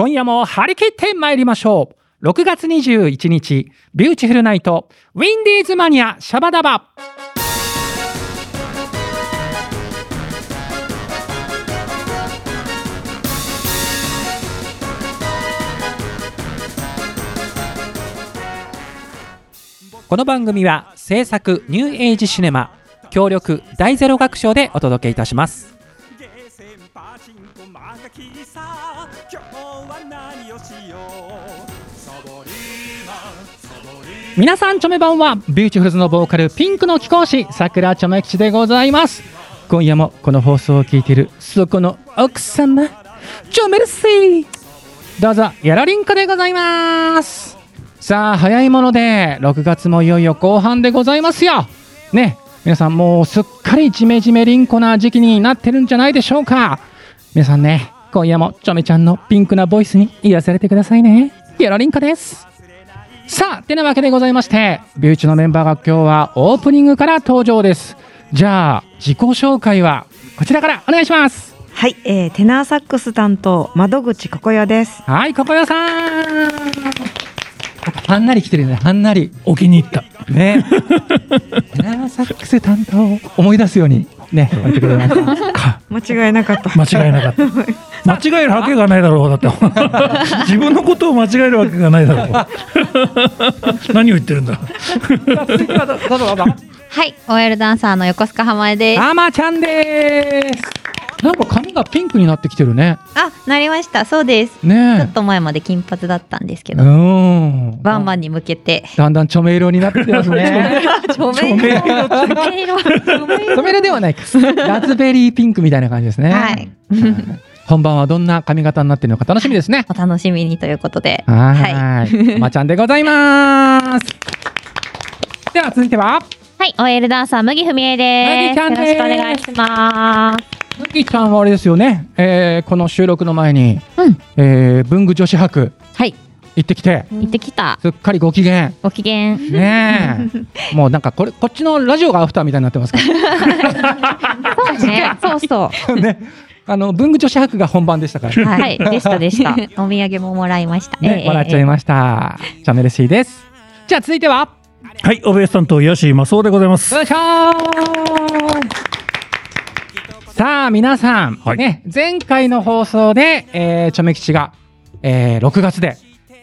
今夜も張り切って参りましょう。6月21日、ビューティフルナイト、ウィンディーズマニア、シャバダバ。この番組は制作ニューエイジシネマ協力第ゼロ楽章でお届けいたします皆さんチョメばんはビューティフルズのボーカルピンクの貴公子さくらちょめ吉でございます。今夜もこの放送を聞いているそこの奥様チョメルシー。どうぞやらりんかでございます。さあ早いもので6月もいよいよ後半でございますよ。ね皆さんもうすっかりジメジメりんこな時期になってるんじゃないでしょうか。皆さんね今夜もチョメちゃんのピンクなボイスに癒されてくださいね。やらりんかです。さあてなわけでございましてビューチのメンバーが今日はオープニングから登場です。じゃあ自己紹介はこちらからお願いします。はい、えー、テナーサックス担当窓口ここよです。はいここよさん。はんなり来てるね。はんなり。お気に入った。ね。テナーサックス担当。を思い出すようにねやってくれました。か。間違いなかった。間違いなかった。間違えるわけがないだろうだって。自分のことを間違えるわけがないだろう。何を言ってるんだはい、OL ダンサーの横須賀浜江です。あまちゃんですなんか髪がピンクになってきてるねあ、なりました。そうです。ちょねっと前まで金髪だったんですけえど、うんバンバンに向けて。だんだん著名色になってきてますねちょめ色。ちょめ色。染めるではないか。ラズベリーピンクみたいな感じですね。はい。本番はどんな髪型になってるのか楽しみですね。お楽しみにということで。はい。まちゃんでございます。では続いては、はい、OL ダンサー麦文江です。よろしくお願いします。むきちゃんはあれですよね。えーこの収録の前に、うんえー文具女子博はい、行ってきて、行ってきた。すっかりご機嫌。ご機嫌。ねえ。もうなんかこれこっちのラジオがアフターみたいになってますか？そうね。そうそらね。あの文具女子博が本番でしたから。う。はい、でしたでした。お土産ももらいました。ね、ええ笑っちゃいました。チャンネル C です。じゃあ続いては。はいオベース担当吉井正夫でございます。よいしょーさあ皆さん、はい。ね、前回の放送で、えー、チョメ吉が、えー6月で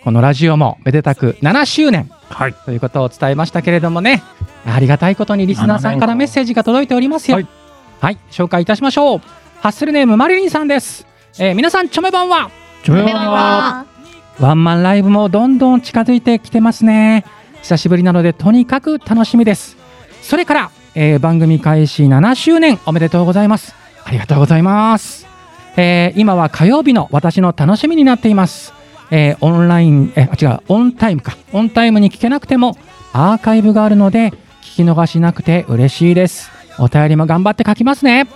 このラジオもめでたく7周年。はい。ということを伝えましたけれどもねありがたいことにリスナーさんからメッセージが届いておりますよ。ははいい、紹介いたしましょう。ハッスルネームマリリンさんです。えー皆さんチョメ版は？ちょめこれは。ワンマンライブもどんどん近づいてきてますね。久しぶりなのでとにかく楽しみです。それから、えー番組開始7周年おめでとうございます。ありがとうございます。えー今は火曜日の私の楽しみになっています。えーオンライン、えあ違う、オンタイムか。オンタイムに聞けなくてもアーカイブがあるので聞き逃しなくて嬉しいです。お便りも頑張って書きますね。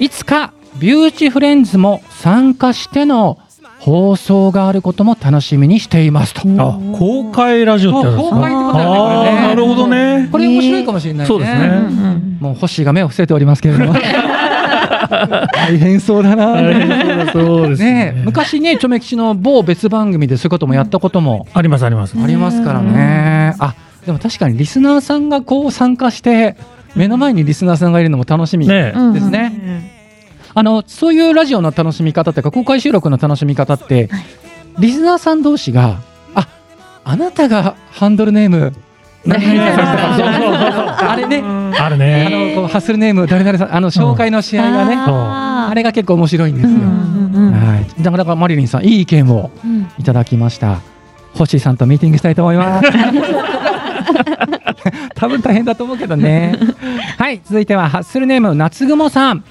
いつかビューティフレンズも参加しての放送があることも楽しみにしていますと。あ公開ラジオって公開ってことだねこれあね。あなるほどね。これ面白いかもしれないね。そうですね。うんうんもうホッシーが目を伏せておりますけれども。大変そうだな。そうですね。え昔ね、チョメ吉の某別番組でそういうこともやったことも。ありますあります。ありますからね。あ、でも確かにリスナーさんがこう参加して、目の前にリスナーさんがいるのも楽しみでね。うん。すね。あの、そういうラジオの楽しみ方っていうか、公開収録の楽しみ方って、リスナーさん同士が、あ、あなたがハンドルネーム、何々さんあれね、あるあねのこうハッスルネーム誰々さんあの紹介の試合がね、ああれが結構面白いんですよ。はい。だからだからマリリンさんいい意見をうんいただきました。星さんとミーティングしたいと思います。多分大変だと思うけどね。はい、続いてはハッスルネーム夏雲さん。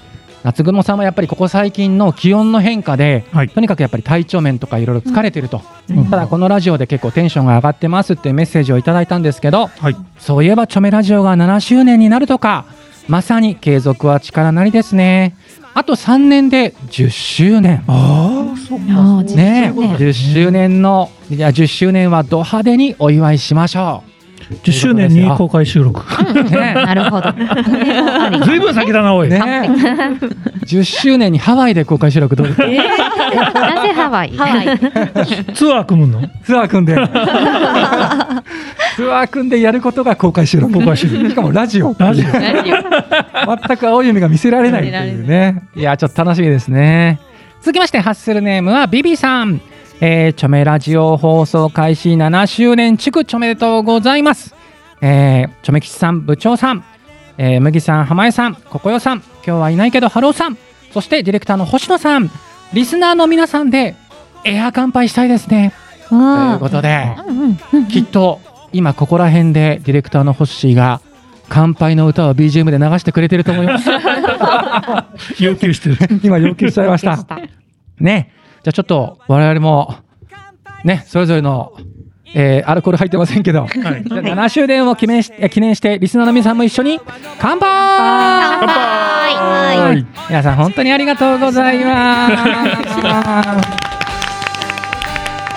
夏雲さんはやっぱりここ最近の気温の変化で、はい。とにかくやっぱり体調面とかいろいろ疲れてると、うん。ただこのラジオで結構テンションが上がってますっていうメッセージをいただいたんですけど、はい。そういえばチョメラジオが7周年になるとか、まさに継続は力なりですね。あと3年で10周年。ああそっいやーね10周年。10周年の、いや10周年はド派手にお祝いしましょう。10周年に公開収録。ね。なるほど。ずいぶん先だな、おい。ね。10周年にハワイで公開収録どうですか？なぜハワイ？ハワイ。ツアー組むの？ツアー組んで。ツアー組んでやることが公開収録。公開収録。しかもラジオ。ラジオ。全く青い海が見せられないっていうね。いやちょっと楽しみですね。続きましてハッスルネームはビビさんえー、チョメラジオ放送開始7周年祝おめでとうございます。えー、チョメ吉さん部長さん。えー、麦さん浜江さんここよさん。今日はいないけどハローさん。そしてディレクターの星野さん。リスナーの皆さんでエア乾杯したいですね。ということできっと今ここら辺でディレクターのホッシーが乾杯の歌を BGM で流してくれてると思います。要求してる。今要求しちゃいました。ねじゃあちょっと我々もねそれぞれの、えーアルコール入ってませんけど、じゃあ7周年を記念しえ記念してリスナーの皆さんも一緒に乾杯！乾杯！皆さん本当にありがとうございま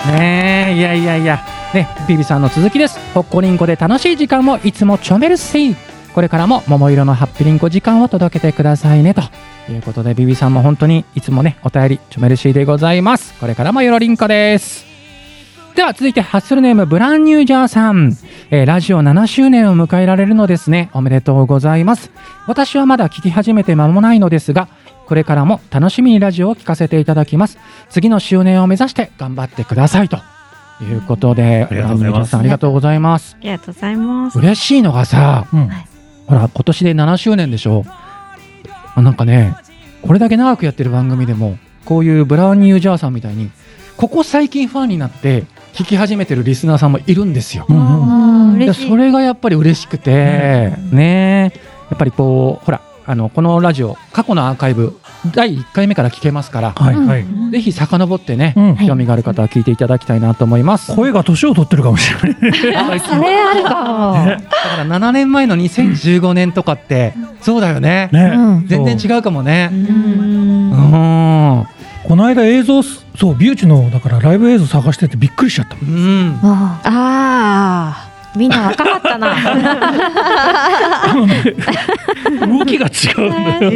す。ねえいやいやいや。ねビビさんの続きです。ほっこりんこで楽しい時間をいつもちょめるしこれからも桃色のハッピリンコ時間を届けてくださいねということでビビさんも本当にいつもねお便りちょめるしでございます。これからもよろりんこです。では続いてハッスルネームブランニュージャーさん、えーラジオ7周年を迎えられるのですね。おめでとうございます。私はまだ聞き始めて間もないのですがこれからも楽しみにラジオを聞かせていただきます。次の周年を目指して頑張ってくださいと。いうことでありがとうございます。ブランニュージャーさんありがとうございます。ありがとうございます。嬉しいのがさうん。ほら今年で7周年でしょあなんかねこれだけ長くやってる番組でもこういうブラウニー・ジャーさんみたいにここ最近ファンになって聞き始めてるリスナーさんもいるんですよ。うんうん。いやそれがやっぱり嬉しくて、ねやっぱりこうほらあのこのラジオ過去のアーカイブ第1回目から聞けますから、はいはい。ぜひ遡ってね、うん興味がある方は聞いていただきたいなと思います。声が年を取ってるかもしれない。それあるかも。だから7年前の2015年とかって、そうだよね。ね。うん全然違うかもね。うんうん。この間映像す、そう、ビューチの、だからライブ映像探しててびっくりしちゃった。うん。ああーみんな若かったな。動きが違うんだよ。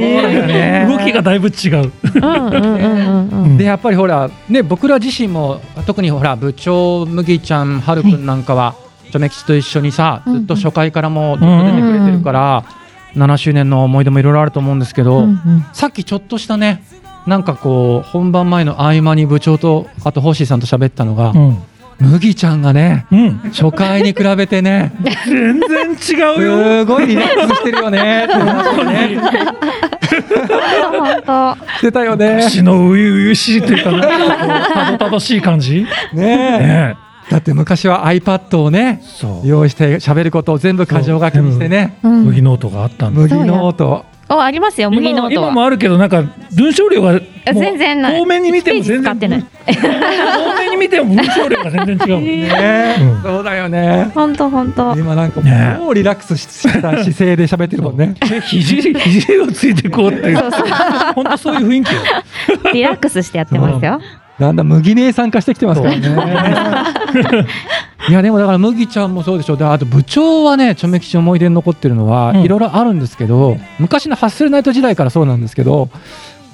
ね動きがだいぶ違う。でやっぱりほらね僕ら自身も特にほら部長麦ちゃんはるくんなんかはチョメ吉と一緒にさずっと初回からもうずっと出てくれてるから、7周年の思い出もいろいろあると思うんですけど、うんうんさっきちょっとしたねなんかこう本番前の合間に部長とあとホーシーさんと喋ったのが、うん。麦ちゃんがねうん。初回に比べてね全然違うよ。すごいリラックスしてるよねって話をね本当。してたよね。血の初々しいというか、たどたどしい感じ。ねえねだって昔は iPad をね。用意して喋ることを全部箇条書きにしてねうん麦ノートがあったんだ。麦ノートおありますよ麦ノート今は。もあるけど、なんか文章量が全然ない。遠目に見ても全然ステージ使ってない。遠目に見ても文章量が全然違う。ね。うん。そうだよね。本当本当。今なんかねもうリラックスした姿勢で喋ってるもんね。で肘肘をついてこうっていう。本当そういう雰囲気よ。リラックスしてやってますよ。だんだん麦姉さん化してきてますからねいやでもだから麦ちゃんもそうでしょであと部長はねちょめきち思い出に残ってるのはうん。いろいろあるんですけど昔のハッスルナイト時代からそうなんですけど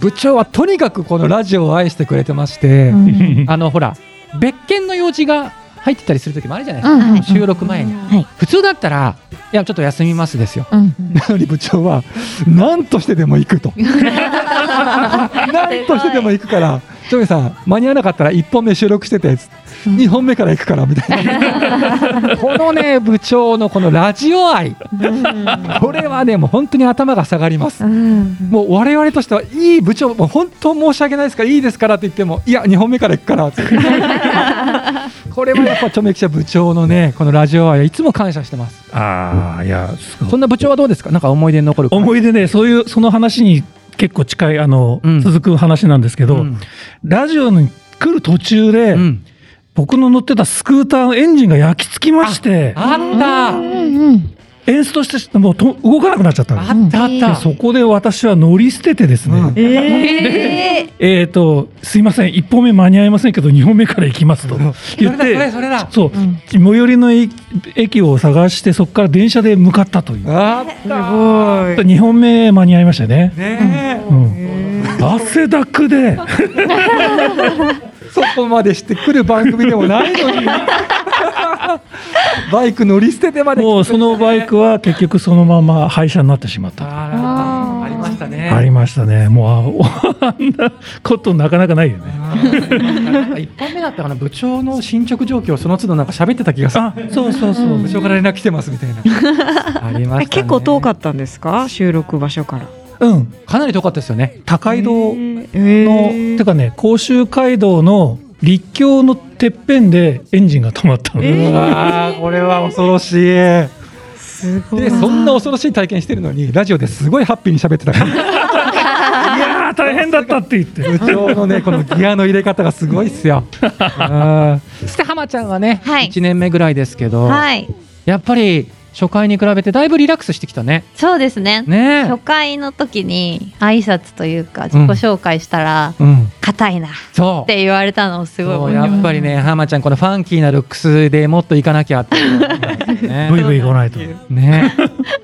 部長はとにかくこのラジオを愛してくれてまして、うん。あのほら別件の用事が入ってたりする時もあるじゃないですか、うんはい収録前に、はい。普通だったらいやちょっと休みますですよ。うん。なのに部長は何としてでも行くと。何としてでも行くからちょめさん間に合わなかったら1本目収録しててつって。2本目から行くからみたいな。このね部長のこのラジオ愛。これはねもう本当に頭が下がります。うん。もう我々としてはいい部長もう本当申し訳ないですからいいですからって言ってもいや2本目から行くからって。これはやっぱちょめきちゃ部長のねこのラジオ愛いつも感謝してます。ああいやすごい。そんな部長はどうですか？なんか思い出に残る思い出ねそういうその話に結構近いあの、うん。続く話なんですけど、うん。ラジオに来る途中で、うん。僕の乗ってたスクーターのエンジンが焼き付きましてあった。うんうん。演出としてもうと動かなくなっちゃったの。あった。あっでた。そこで私は乗り捨ててですね、うん。ええー、とすいません。1本目間に合いませんけど2本目から行きますと言っそれだてそれだ。そう、最寄りの駅駅を探してそこから電車で向かったという。あっすごい。2本目間に合いましたね、ねうん、汗だくで。え、そこまでしてくる番組でもないのに。バイク乗り捨ててまで。来てもうそのバイクは 結局そのまま廃車になってしまったあー。ありましたね。ありましたね。もうああんなことなかなかないよね。なんか一本目だったかな部長の進捗状況をその都度なんか喋ってた気がする。あそうそうそう、部長から連絡来てますみたいな。ありました、ね、え結構遠かったんですか収録場所から？うん。かなり遠かったですよね。高井戸の、えー。てかね甲州街道の立教のてっぺんでエンジンが止まったの、えー。うわーこれは恐ろしい。すごい。でそんな恐ろしい体験してるのにラジオですごいハッピーに喋ってたから。いやー大変だったって言って。部長のねこのギアの入れ方がすごいっすよ。うんそして浜ちゃんはね、はい。1年目ぐらいですけど、はい。やっぱり初回に比べてだいぶリラックスしてきたね。そうですね。ね。初回の時に挨拶というか自己紹介したらうん。硬いなっそう。て言われたのをすごいやっぱりね浜ちゃんこのファンキーなルックスでもっといかなきゃって ブイブイ行かないと。ね。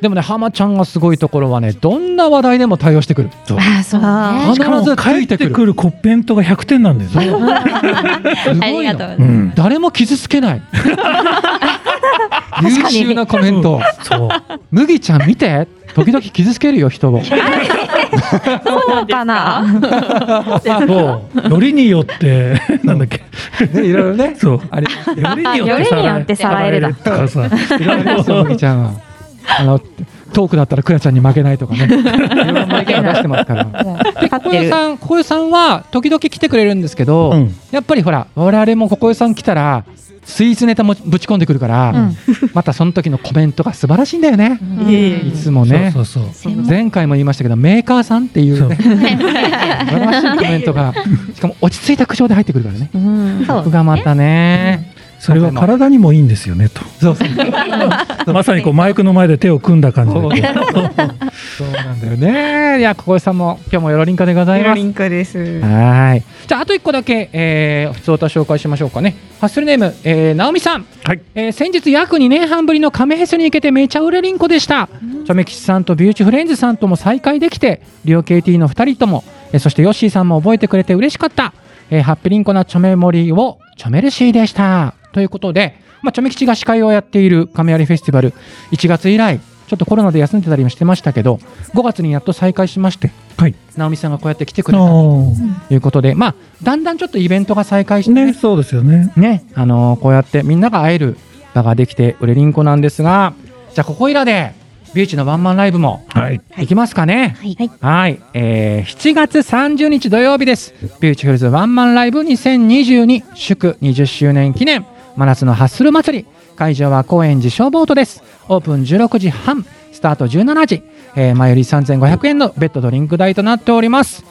でもね浜ちゃんがすごいところはねどんな話題でも対応してくる。そう。あーそう必ずつ帰っていてくる。くるコッペントが100点なんですよ、すあごい。うん、誰も傷つけない 優秀なコメント。そう。麦ちゃん見て。時々傷つけるよ人を。そうかな？そう。よりによってなんだっけ。ねいろいろね。そう。ありますけどよりによってさらえるだとかさ。いろいろ麦ちゃんは。あのトークだったらクラちゃんに負けないとかね。いろな意見を出してますから。でここよさんここよさんは時々来てくれるんですけど、うん。やっぱりほら我々もここよさん来たらスイーツネタもぶち込んでくるから、うん。またその時のコメントが素晴らしいんだよね、いえいつもね。そうそうそう。前回も言いましたけどメーカーさんっていうね 素晴らしいコメントがしかも落ち着いた口調で入ってくるからね。うん。そう僕がまたねそれは体にもいいんですよねとそうそう まさにこうマイクの前で手を組んだ感じでそうなんだよねいやここよさんも今日もよろりんかでございますリンカです。はい。じゃあ、あと一個だけ、えー、普通歌紹介しましょうかね。ハッスルネーム、えー、直美さん。はいえー先日約2年半ぶりの亀フェスに行けてめちゃ売れりんこでした。チョメ吉さんとビューチフレンズさんとも再会できて、リオ KT の2人とも、えーそしてヨッシーさんも覚えてくれて嬉しかった。えーハッピリンコなチョメモリをチョメルシーでした。ということで、まあ、チョメ吉が司会をやっている亀有フェスティバル、1月以来、ちょっとコロナで休んでたりもしてましたけど、5月にやっと再開しまして、はい。直美さんがこうやって来てくれたあということで、まあ、だんだんちょっとイベントが再開してねーねそうですよね。ね、あのーこうやってみんなが会える場ができて売れりんこなんですが、じゃあここいらでビューチのワンマンライブもはい。行きますかね。はい。はい、えー7月30日土曜日です。ビューチフルズワンマンライブ2022祝20周年記念真夏のハッスル祭り。会場は高円寺消防都です。オープン16時半、スタート17時、えー前より3500円のベッドドリンク代となっております。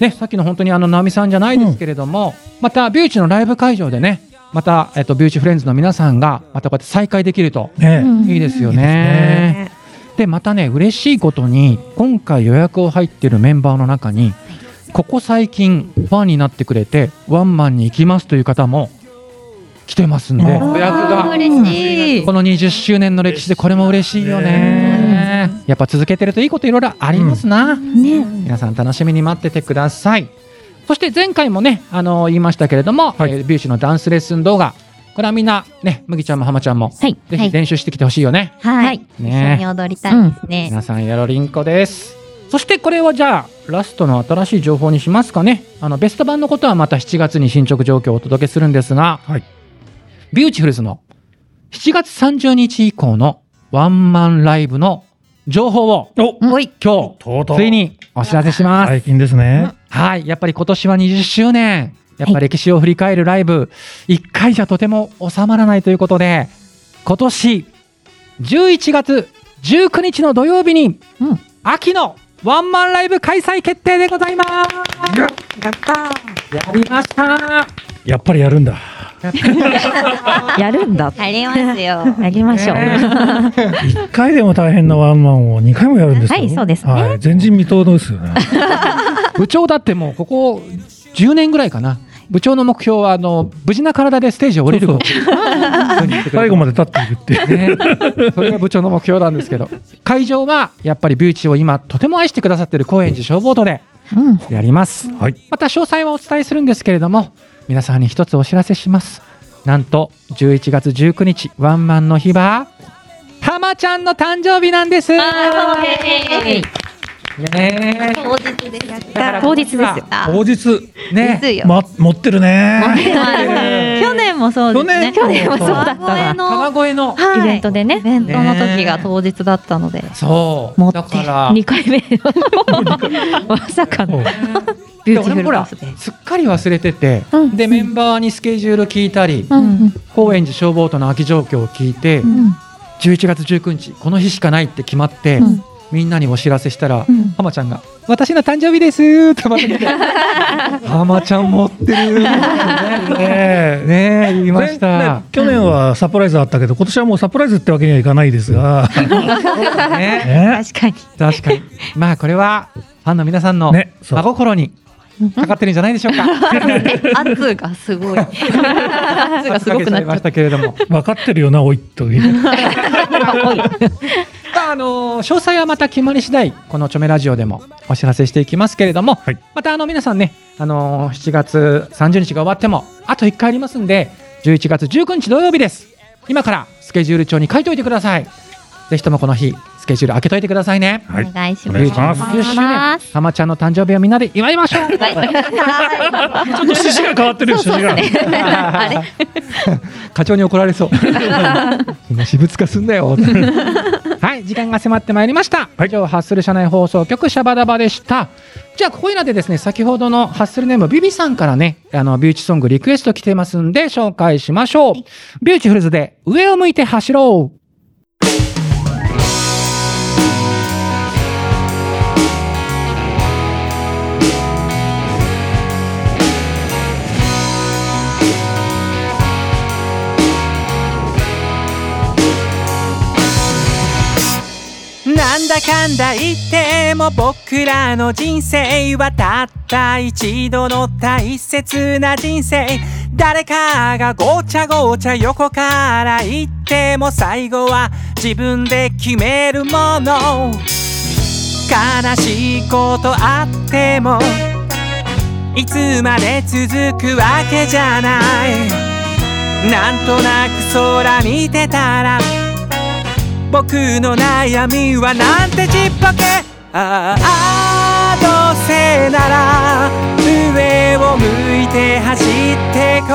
ね、さっきの本当にあの直美さんじゃないですけれども、またビューチのライブ会場でね、また、えっと、ビューチフレンズの皆さんがまたこうやって再会できるとね、うんいいですよいいですね。でまたね嬉しいことに今回予約を入ってるメンバーの中にここ最近ファンになってくれてワンマンに行きますという方も来てますんで。予約が。この20周年の歴史でこれも嬉しいよね。やっぱ続けてるといいこといろいろありますな、ね。皆さん楽しみに待っててください。そして前回もねあの言いましたけれども、はい。えービューシーのダンスレッスン動画。これはみんなね麦ちゃんも浜ちゃんもはい。ぜひはい。練習してきてほしいよね、はい。一ね緒に踊りたいですね。皆さんやろりんこです。そしてこれはじゃあラストの新しい情報にしますかね。あのベスト版のことはまた7月に進捗状況をお届けするんですが、はいビューティフルズの7月30日以降のワンマンライブの情報を。今日ついにお知らせします、最近ですねはい、やっぱり今年は20周年、やっぱ歴史を振り返るライブ、1回じゃとても収まらないということで、今年11月19日の土曜日に、うん秋のワンマンライブ開催決定でございます。やったー。やりました。やっぱりやるんだ やるんだ。ありますよ。やりましょう。一回でも大変なワンマンを二回もやるんですよ。はいそうですねはい、前人未到ですよね。部長だってもうここ10年ぐらいかな部長の目標はあの無事な体でステージを降りること最後まで立っているっていう。ね、それが部長の目標なんですけど会場はやっぱりビューチを今とても愛してくださっている高円寺消防隊でうん。やりますはい。また詳細はお伝えするんですけれども皆さんに一つお知らせします。なんと11月19日ワンマンの日は浜ちゃんの誕生日なんです。ねえ。当日です。だから当日です当日、ね。ま、持ってるね。去年もそうですね。去年も。そうだった川越な。の川越のはい。イベントでねイベントの時が当日だったので。そう。持ってだから。二回目の。まさかの。ビューティフルバースデー。すっかり忘れてて、うん。でメンバーにスケジュール聞いたり、うん。高円寺 ShowBoat の空き状況を聞いて、うん。11月19日この日しかないって決まって、うんみんなにお知らせしたら、うん浜ちゃんが「私の誕生日です」ってまた来て 浜ちゃん持ってる」ねえね言いました、ねね去年はサプライズあったけど、今年はもうサプライズってわけにはいかないですが。ね ね。確かに。確かにまあこれはファンの皆さんの真心にかかってるんじゃないでしょうか圧がすごい。圧がすごくなっちゃっましたけれども分かってるよな、おいという。まああの詳細はまた決まり次第このチョメラジオでもお知らせしていきますけれども、はい。またあの皆さんね、あの7月30日が終わってもあと1回ありますんで11月19日土曜日です。今からスケジュール帳に書いといてください。ぜひともこの日スケジュール開けといてくださいね。はい。お願いしおます。願いします。10周年浜ちゃんの誕生日をみんなで祝いましょう。ちょっと趣旨が変わってるよ、趣旨が。あれ？課長に怒られそう。みんな私物化すんだよはい時間が迫ってまいりました、以上ハッスル社内放送局シャバダバでした。じゃあここいらでですね先ほどのハッスルネームビビさんからねあのビューチソングリクエスト来てますんで紹介しましょう。ビューチフルズで上を向いて走ろうなんだかんだ言っても僕らの人生はたった一度の大切な人生誰かがごちゃごちゃ横から言っても最後は自分で決めるもの。悲しいことあってもいつまで続くわけじゃない。なんとなく空見てたら僕の悩みはなんてちっぽけ。ああどうせなら上を向いて走ってこう。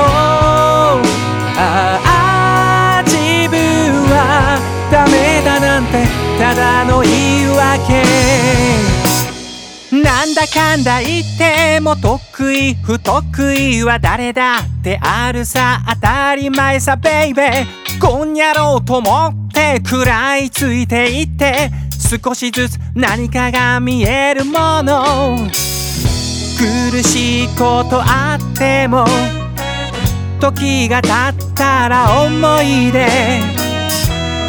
ああ自分はダメだなんてただの言い訳。なんだかんだ言っても得意不得意は誰だってあるさ。当たり前さベイベー。こんやろうと思って食らいついていって少しずつ何かが見えるもの。苦しいことあっても時が経ったら思い出。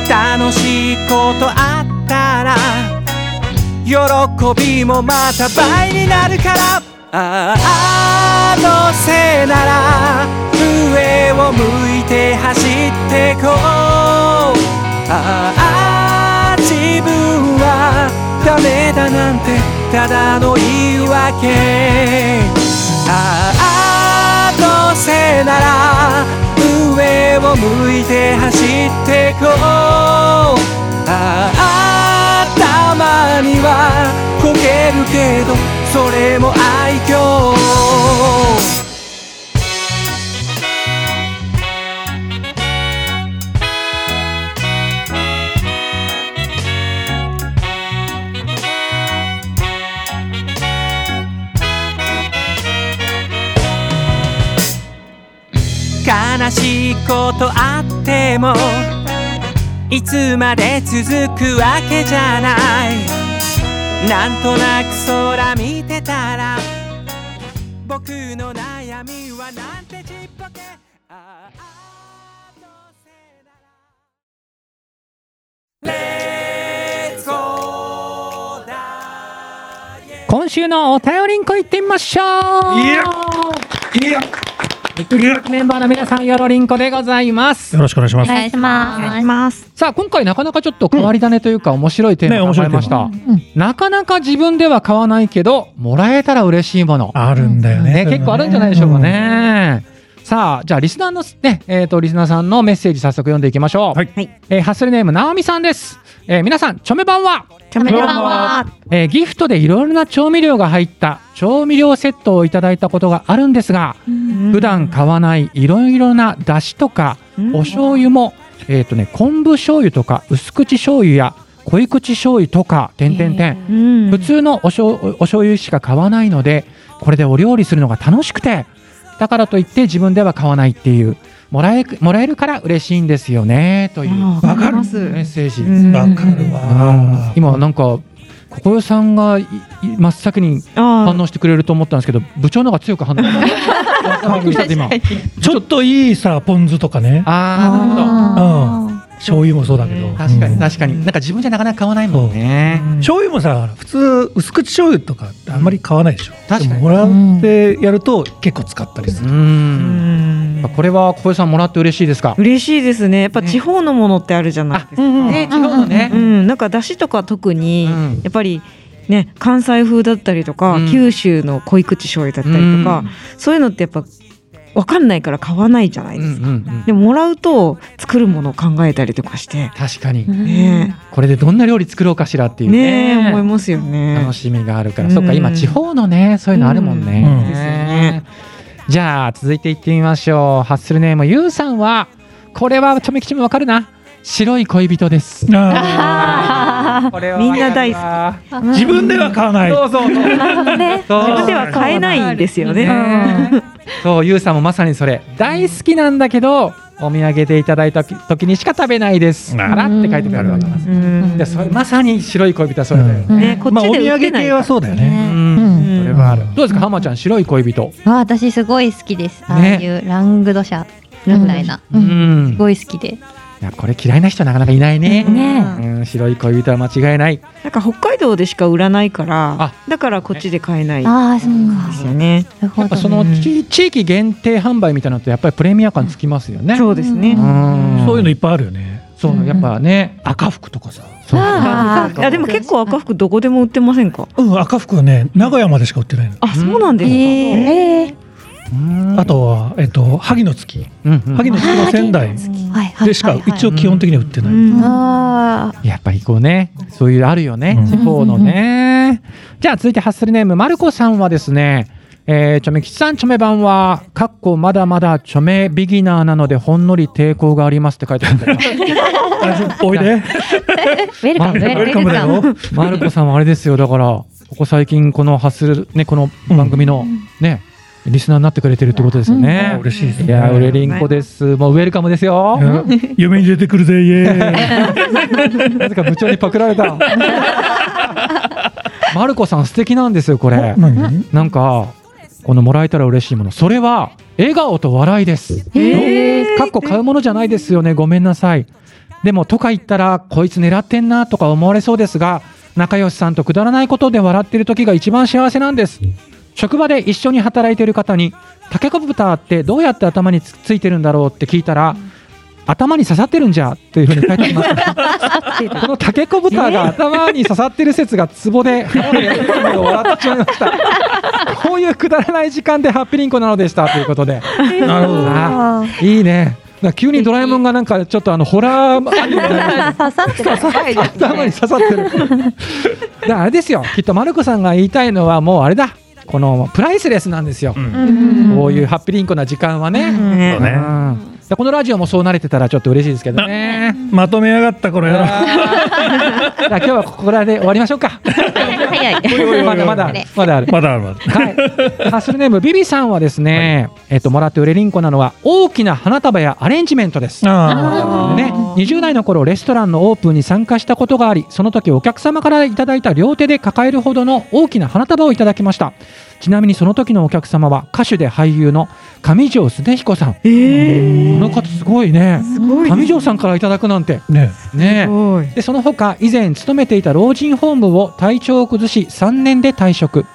楽しいことあったら喜びもまた倍になるから。ああどうせなら上を向いて走ってこう。ああ自分はダメだなんてただの言い訳。ああどうせなら上を向いて走ってこう。ああたまにはこけるけどそれも愛嬌。悲しいことあってもいつまで続くわけじゃない。なんとなく空見てたら僕の悩みはなんてちっぽけ。今週のお便りんこ行ってみましょう。いや。いやメンバーの皆さんよろりんこでございますよろしくお願いします。お願いします。ます。さあ今回なかなかちょっと変わり種というか面白いテーマを考えました、ねなかなか自分では買わないけどもらえたら嬉しいものあるんだよね。ね、結構あるんじゃないでしょうかね。さあ、じゃあ、リスナーのね、えっ、と、リスナーさんのメッセージ早速読んでいきましょう。はい。えーハッスルネーム、なおみさんです。えー皆さん、チョメ版は、チョメ版は、えーギフトでいろいろな調味料が入った調味料セットをいただいたことがあるんですが、普段買わないいろいろな出汁とか、お醤油も、えっ、とね、昆布醤油とか、薄口醤油や濃い口醤油とか、点々点。うん。普通のお醤お醤油しか買わないのでこれでお料理するのが楽しくてだからといって自分では買わないっていうもらえもらえるから嬉しいんですよねという。わかります。メッセージ、うん。わかるわ。今なんかここよさんが真っ先にあ反応してくれると思ったんですけど部長の方が強く反応。ちょっといいさポン酢とかね。ああなるほど。うん。醤油もそうだけど。確かにうん。確かに。なんか自分じゃなかなか買わないもんね。醤油もさ普通薄口醤油とかってあんまり買わないでしょ。確かに。でももらってやると結構使ったりすうる。うん。んこれは小江さんもらって嬉しいですか？嬉しいですね。やっぱ地方のものってあるじゃないですか。ね地方のね。うん、なんか出汁とか特に、うん。やっぱりね関西風だったりとか、うん。九州の濃い口醤油だったりとか、そういうのってやっぱわかんないから買わないじゃないうんですか。うんうんでももらうと作るものを考えたりとかして、確かに。ね。これでどんな料理作ろうかしらってえいう。ねねえ思いますよね。楽しみがあるから、うん。そっか今地方のねそういうのあるもんね、うん。ですよね。じゃあ続いていってみましょう。ハッスルネームゆうさんはこれはちょめきちもわかるな白い恋人です。あ これはみんな大好き。自分では買わない。そうそうそう。ね。そう。自分では買えないんですよね。ねそうゆうさんもまさにそれ。大好きなんだけどお土産でいただいた時にしか食べないです。うん。からって書いてあるわけです。うん。でそれまさに白い恋人はそれだよね、ねこっまあお土ちで売って産系はそうだよね。うん。それはある。うんどうですか浜ちゃん白い恋人？あ私すごい好きです。ああねいうラングドシャみたいな。すごい好きで。いやこれ嫌いな人なかなかいないね。ねうん、白い恋人は間違いない。なんか北海道でしか売らないからあ、だからこっちで買えないでああ、そうか。すよね。やっぱその地地域限定販売みたいなのってやっぱりプレミア感つきますよね。そうですね。うんそういうのいっぱいあるよね。そうやっぱね。赤服とかさ。そうあーいやでも結構赤服どこでも売ってませんか？うん赤服はね名古屋までしか売ってないの。あ、そうなんですか。ええ。うんあとはえっと萩の月。うんうん萩の月は仙台。でしか一応基本的には売ってない。うんああ。やっぱりこうね、そういうあるよね、うん地方のね。じゃあ続いてハッスルネーム、まるこさんはですね、えー、チョメ吉さん、チョメ版は、かっこまだまだチョメビギナーなのでほんのり抵抗がありますって書いてあるんだよ。おいで。ウェルカム、ウウェルカム。だよ。マルコさんはあれですよだからここ最近このハッスルねこの番組のね、リスナーになってくれてるってことですよね、嬉しいですね。いやーウレリンコです。もうウェルカムですよ、うん。夢に出てくるぜイエーイ。なぜか部長にパクられた。マルコさん素敵なんですよこれ。何？なんかこのもらえたら嬉しいもの。それは笑顔と笑いです。ええ。かっこ買うものじゃないですよね。ごめんなさい。でもとか言ったらこいつ狙ってんなとか思われそうですが仲良しさんとくだらないことで笑ってる時が一番幸せなんです職場で一緒に働いている方にタケコプターってどうやって頭につついてるんだろう？って聞いたら頭に刺さってるんじゃっていうふうに書いてありますこのタケコプターが頭に刺さってる説がツボで笑ってしまいましたこういうくだらない時間でハッピーリンコなのでしたということでなるほど。あいいね。急にドラえもんがなんかちょっとあのホラーアニメみたいな刺さってる。頭に刺さってる。あれですよ。きっとマルコさんが言いたいのはもうあれだ。このプライスレスなんですよ。うん。こういうハッピーリンコな時間はね。このラジオもそう慣れてたらちょっと嬉しいですけどね。まとめやがったこの野郎。じゃあ今日はここらで終わりましょうか。早い。まだまだまだある。まだあるまだ。はい、ハッスルネームビビさんはですね、えっともらって売れりんこなのは大きな花束やアレンジメントです。あね、20代の頃レストランのオープンに参加したことがありその時お客様からいただいた両手で抱えるほどの大きな花束をいただきましたちなみにその時のお客様は歌手で俳優の上条恒彦さん。こえー、の方すごいね。上条さんからいただくなんて。ね。ねでその他以前勤めていた老人ホームを体調を崩し3年で退職。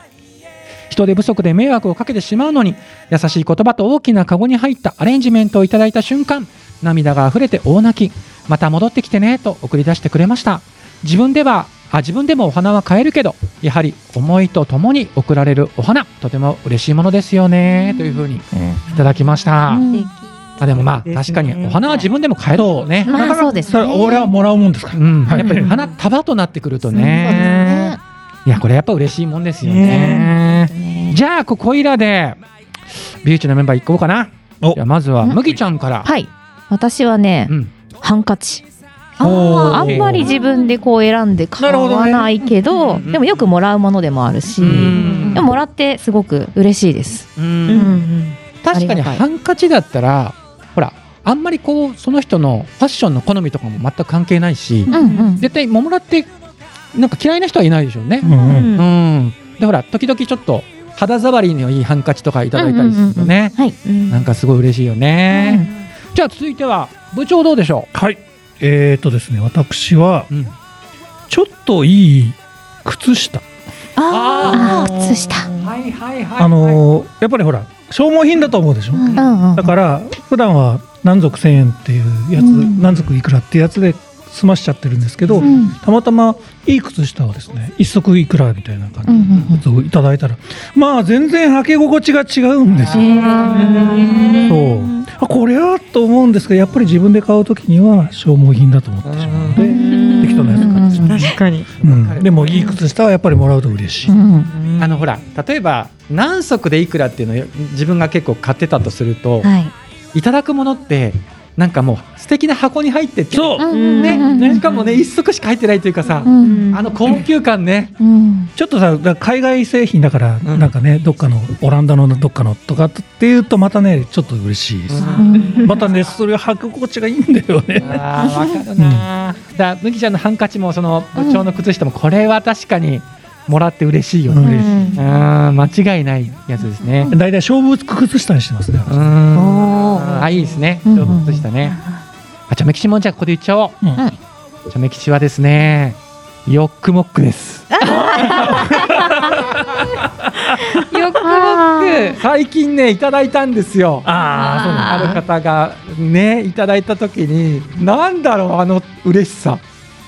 人手不足で迷惑をかけてしまうのに優しい言葉と大きなカゴに入ったアレンジメントをいただいた瞬間涙が溢れて大泣き。また戻ってきてねと送り出してくれました。自分ではあ自分でもお花は買えるけどやはり思いとともに贈られるお花とても嬉しいものですよねというふうにいただきました、うんあでもまあ確かにお花は自分でも買えるねまあそうですそれね。俺はもらうもんですか？らうん、やっぱり花束となってくるとねね。いやこれやっぱ嬉しいもんですよね。ねじゃあここいらでビューチのメンバー行こうかな。おじゃあまずはうん麦ちゃんから。はい。私はねう、ん。ハンカチ。あんまり自分でこう選んで買わないけど、うんでもよくもらうものでもあるし、うんでももらってすごく嬉しいです。ううんん。確かにハンカチだったらほらあんまりこうその人のファッションの好みとかも全く関係ないしう、んうん。絶対もらってなんか嫌いな人はいないでしょうねう。んうんうんうん。でほら時々ちょっと肌触りのいいハンカチとかいただいたりするとね。はい。うんなんかすごい嬉しいよね。じゃあ続いては部長どうでしょはいえーとですね私はう。うん。ちょっといい靴下ああ、靴下。はいはいはい。あのーやっぱりほら消耗品だと思うでしょ、うんうん。だから普段は何足1000円っていうやつ、うん何足いくらってやつで済ましちゃってるんですけど、うんたまたまいい靴下をですね一足いくらみたいな感じのやつをいただいたら、まあ全然履き心地が違うんですよ。そうあこれはと思うんですがやっぱり自分で買う時には消耗品だと思ってしまうので、適当なやつ買ってしまう。確かに。うん。でもいい靴下はやっぱりもらうと嬉しい。うん。あのほら例えば何足でいくらっていうのを自分が結構買ってたとすると、はい。い、ただくものってなんかもう素敵な箱に入っててそう。うんねうんうん。しかもね一足しか入ってないというかさ、うんあの高級感ね、うん。ちょっとさ海外製品だから、うん。なんかねどっかのオランダのどっかのとかっていうとまたねちょっと嬉しいです、うん。またねそれを履く心地がいいんだよね。あーわかるな、だ麦ちゃんのハンカチもその部長の靴下もこれは確かにもらって嬉しいようん。ね、嬉しうん、間違いないやつですね、い大体勝負靴下にしてますね、あいいですね。うん。動物したね、あちょめきちもんじゃあここで言っちゃおう。うん。うんちょめきちはですねヨックモックです。よく僕最近ねいただいたんですよ。あある方がねいただいた時になんだろうあの嬉しさ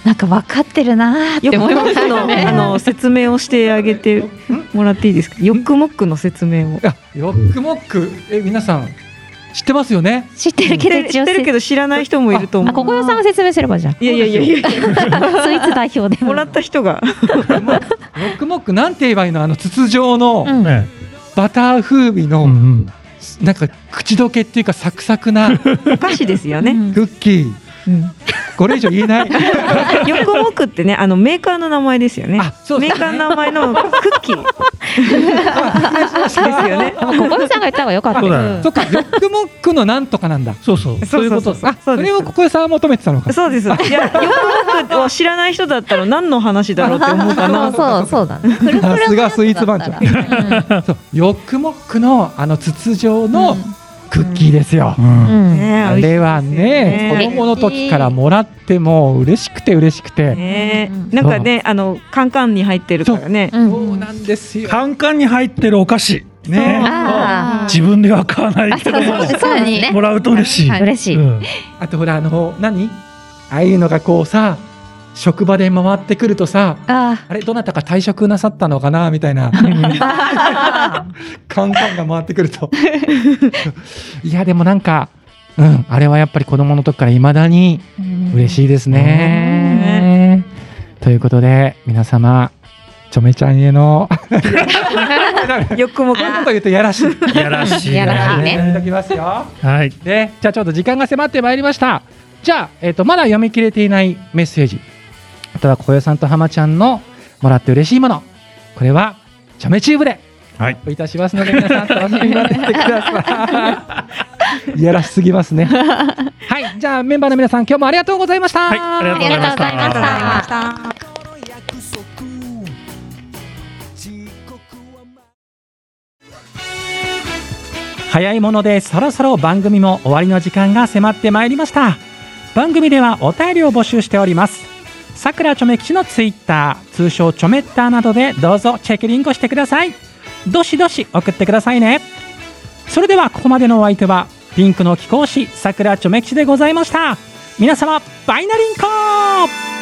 なんか分かってるなーって思いましモックのたね。あの説明をしてあげてもらっていいですか？ヨックモックの説明を。いやヨックモックえ皆さん知ってますよね？知ってるけど知ってるけど知らない人もいると思あ、うここよさんが説明すればじゃん。いやいやいや。いやスイーツ代表で。も。らった人が。ヨックモックなんて言えばいいの？あの筒状のバター風味うの、なんか口どけっていうかサクサクなクお菓子ですよね、うん。ッキーこれ以上言えない。ヨックモックってねあのメーカーの名前ですよね。あそうメーカーの名前のクッキー。ですよね。でもここよさんが言った方が良かったよ。そうかヨックモックのなんとかなんだ。そうそう。そういうことそうあそそうです。れをここでさん求めてたのか。そうです。いやヨックモックを知らない人だったら何の話だろうって思うかな。そうそうださすがスイーツ番長。うん。そう。ヨックモックのあの筒状のクッキーですよ、うん。うん。ねあれはねね子供の時からもらってもう嬉しくて嬉しくて、ね。なんかねあのカンカンに入ってるからね。うん。そうなんですよ。カンカンに入ってるお菓子。ね。自分では買わないけどもあそうそうですね。もらうと嬉しい、はい。嬉しい。うん。あとほらあの何？ああいうのがこうさ職場で回ってくるとさああれどなたか退職なさったのかなみたいな。カンカンが回ってくると。いやでもなんかうんあれはやっぱり子供の時からいまだに嬉しいですね。ということで皆様ちょめちゃんへのヨックモックこういうこと言うとやらしい。やらしいやらしいね。きますよ。はい。でじゃあちょっと時間が迫ってまいりました。じゃあ、えっとまだ読み切れていないメッセージあとは小よさんと浜ちゃんのもらって嬉しいものこれはちょめチューブではいおいたしますので皆さん楽しみに待っててください。いやらしすぎますね。はいじゃあメンバーの皆さん今日もありがとうございました。はいありがとうございましたありがとうございました。早いものでそろそろ番組も終わりの時間が迫ってまいりました番組ではお便りを募集しておりますさくらちょめ吉のツイッター通称ちょめッターなどでどうぞチェックリンクしてください。どしどし送ってくださいね。それではここまでのお相手はピンクの貴公子さくらちょめ吉でございました。皆様バイナリンコ